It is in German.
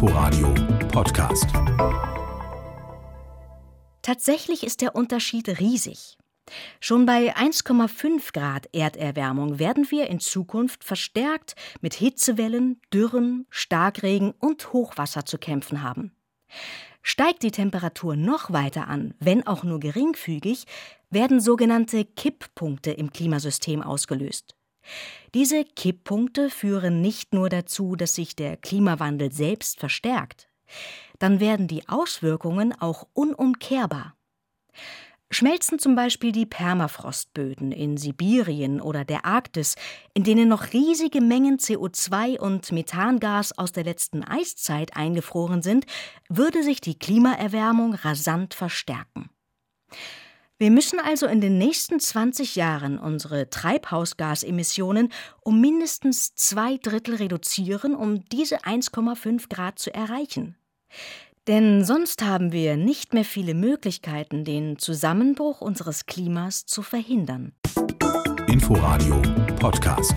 Inforadio Podcast. Tatsächlich ist der Unterschied riesig. Schon bei 1,5 Grad Erderwärmung werden wir in Zukunft verstärkt mit Hitzewellen, Dürren, Starkregen und Hochwasser zu kämpfen haben. Steigt die Temperatur noch weiter an, wenn auch nur geringfügig, werden sogenannte Kipppunkte im Klimasystem ausgelöst. Diese Kipppunkte führen nicht nur dazu, dass sich der Klimawandel selbst verstärkt, dann werden die Auswirkungen auch unumkehrbar. Schmelzen zum Beispiel die Permafrostböden in Sibirien oder der Arktis, in denen noch riesige Mengen CO2 und Methangas aus der letzten Eiszeit eingefroren sind, würde sich die Klimaerwärmung rasant verstärken. Wir müssen also in den nächsten 20 Jahren unsere Treibhausgasemissionen um mindestens zwei Drittel reduzieren, um diese 1,5 Grad zu erreichen. Denn sonst haben wir nicht mehr viele Möglichkeiten, den Zusammenbruch unseres Klimas zu verhindern. Inforadio Podcast.